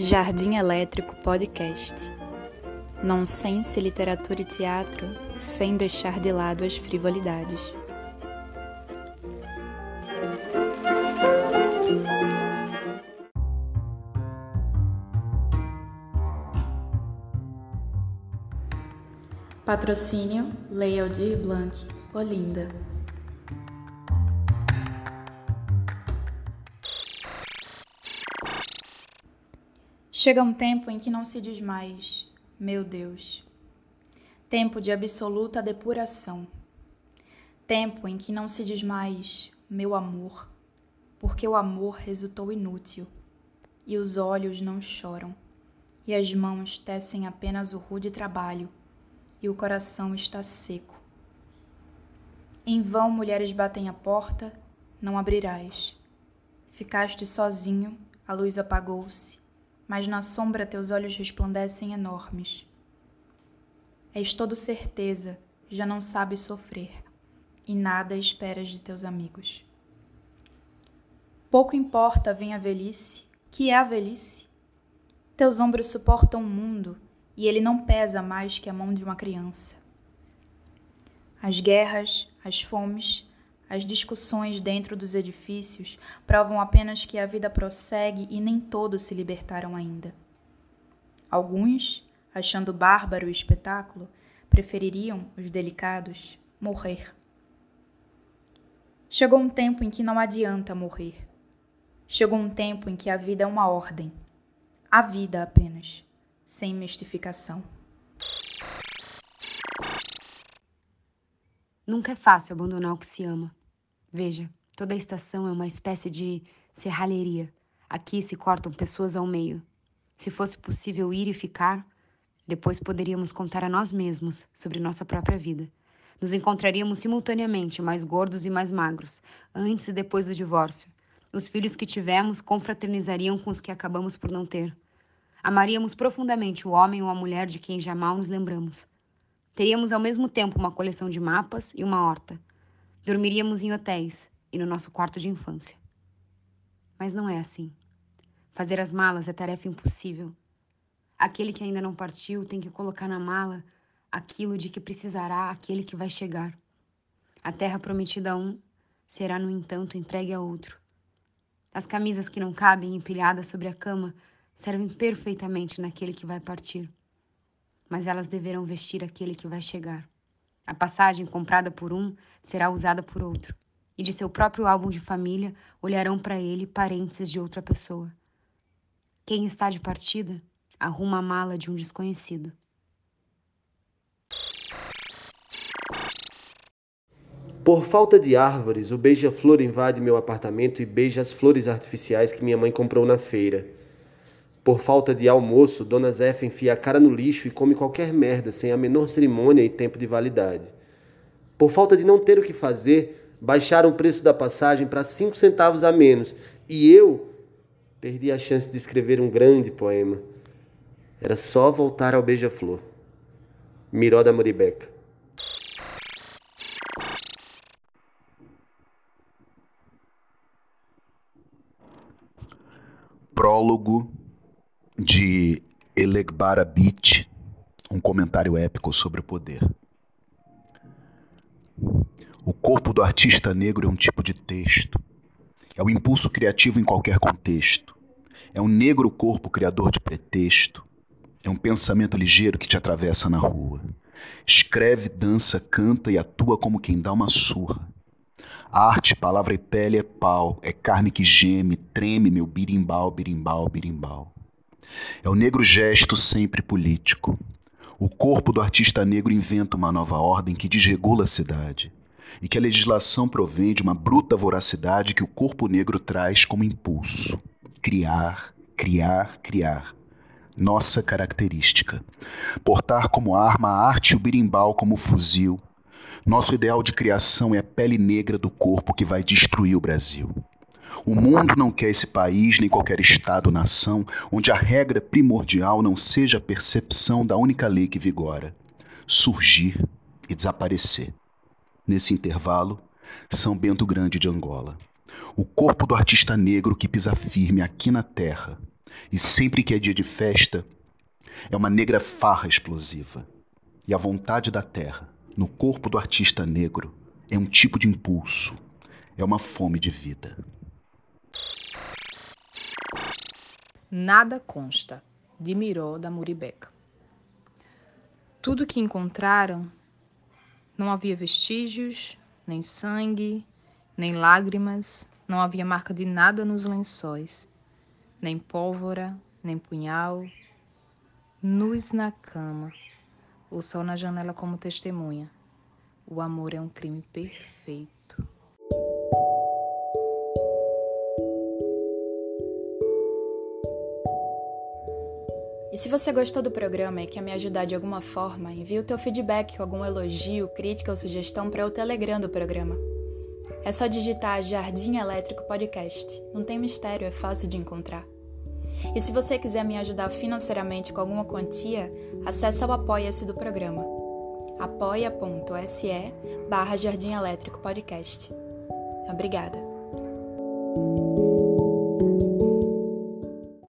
Jardim Elétrico Podcast. Nonsense, literatura e teatro, sem deixar de lado as frivolidades. Patrocínio Lei Aldir Blanc, Olinda. Chega um tempo em que não se diz mais, meu Deus. Tempo de absoluta depuração. Tempo em que não se diz mais, meu amor, porque o amor resultou inútil, e os olhos não choram, e as mãos tecem apenas o rude trabalho, e o coração está seco. Em vão mulheres batem a porta, não abrirás. Ficaste sozinho, a luz apagou-se mas na sombra teus olhos resplandecem enormes. És todo certeza, já não sabes sofrer, e nada esperas de teus amigos. Pouco importa vem a velhice, que é a velhice. Teus ombros suportam o mundo, e ele não pesa mais que a mão de uma criança. As guerras, as fomes, as discussões dentro dos edifícios provam apenas que a vida prossegue e nem todos se libertaram ainda. Alguns, achando bárbaro o espetáculo, prefeririam, os delicados, morrer. Chegou um tempo em que não adianta morrer. Chegou um tempo em que a vida é uma ordem. A vida apenas, sem mistificação. Nunca é fácil abandonar o que se ama. Veja, toda estação é uma espécie de serralheria. Aqui se cortam pessoas ao meio. Se fosse possível ir e ficar, depois poderíamos contar a nós mesmos sobre nossa própria vida. Nos encontraríamos simultaneamente, mais gordos e mais magros, antes e depois do divórcio. Os filhos que tivemos confraternizariam com os que acabamos por não ter. Amaríamos profundamente o homem ou a mulher de quem jamais nos lembramos. Teríamos ao mesmo tempo uma coleção de mapas e uma horta. Dormiríamos em hotéis e no nosso quarto de infância. Mas não é assim. Fazer as malas é tarefa impossível. Aquele que ainda não partiu tem que colocar na mala aquilo de que precisará aquele que vai chegar. A terra prometida a um será, no entanto, entregue a outro. As camisas que não cabem empilhadas sobre a cama servem perfeitamente naquele que vai partir, mas elas deverão vestir aquele que vai chegar. A passagem comprada por um será usada por outro. E de seu próprio álbum de família olharão para ele parentes de outra pessoa. Quem está de partida arruma a mala de um desconhecido. Por falta de árvores, o beija-flor invade meu apartamento e beija as flores artificiais que minha mãe comprou na feira. Por falta de almoço, Dona Zefa enfia a cara no lixo e come qualquer merda sem a menor cerimônia e tempo de validade. Por falta de não ter o que fazer, baixaram o preço da passagem para cinco centavos a menos e eu perdi a chance de escrever um grande poema. Era só voltar ao beija-flor. Miró da Moribeca. Prólogo de Elegbara Beach, um comentário épico sobre o poder. O corpo do artista negro é um tipo de texto. É o impulso criativo em qualquer contexto. É um negro corpo criador de pretexto. É um pensamento ligeiro que te atravessa na rua. Escreve, dança, canta e atua como quem dá uma surra. Arte, palavra e pele é pau, é carne que geme, treme meu birimbau, birimbau, birimbau. É o negro gesto sempre político. O corpo do artista negro inventa uma nova ordem que desregula a cidade e que a legislação provém de uma bruta voracidade que o corpo negro traz como impulso. Criar, criar, criar. Nossa característica. Portar como arma a arte e o birimbau como fuzil. Nosso ideal de criação é a pele negra do corpo que vai destruir o Brasil. O mundo não quer esse país, nem qualquer Estado-nação, onde a regra primordial não seja a percepção da única lei que vigora: surgir e desaparecer. Nesse intervalo, São Bento Grande de Angola. O corpo do artista negro que pisa firme aqui na terra, E sempre que é dia de festa, é uma negra farra explosiva. E a vontade da terra, no corpo do artista negro, é um tipo de impulso, é uma fome de vida. Nada consta, de Miró da Muribeca. Tudo que encontraram, não havia vestígios, nem sangue, nem lágrimas, não havia marca de nada nos lençóis, nem pólvora, nem punhal, nus na cama, o sol na janela como testemunha. O amor é um crime perfeito. E se você gostou do programa e quer me ajudar de alguma forma, envie o teu feedback, algum elogio, crítica ou sugestão para o Telegram do programa. É só digitar Jardim Elétrico Podcast. Não tem mistério, é fácil de encontrar. E se você quiser me ajudar financeiramente com alguma quantia, acesse o Apoia-se do programa. apoia.se barra Jardim Elétrico Podcast. Obrigada.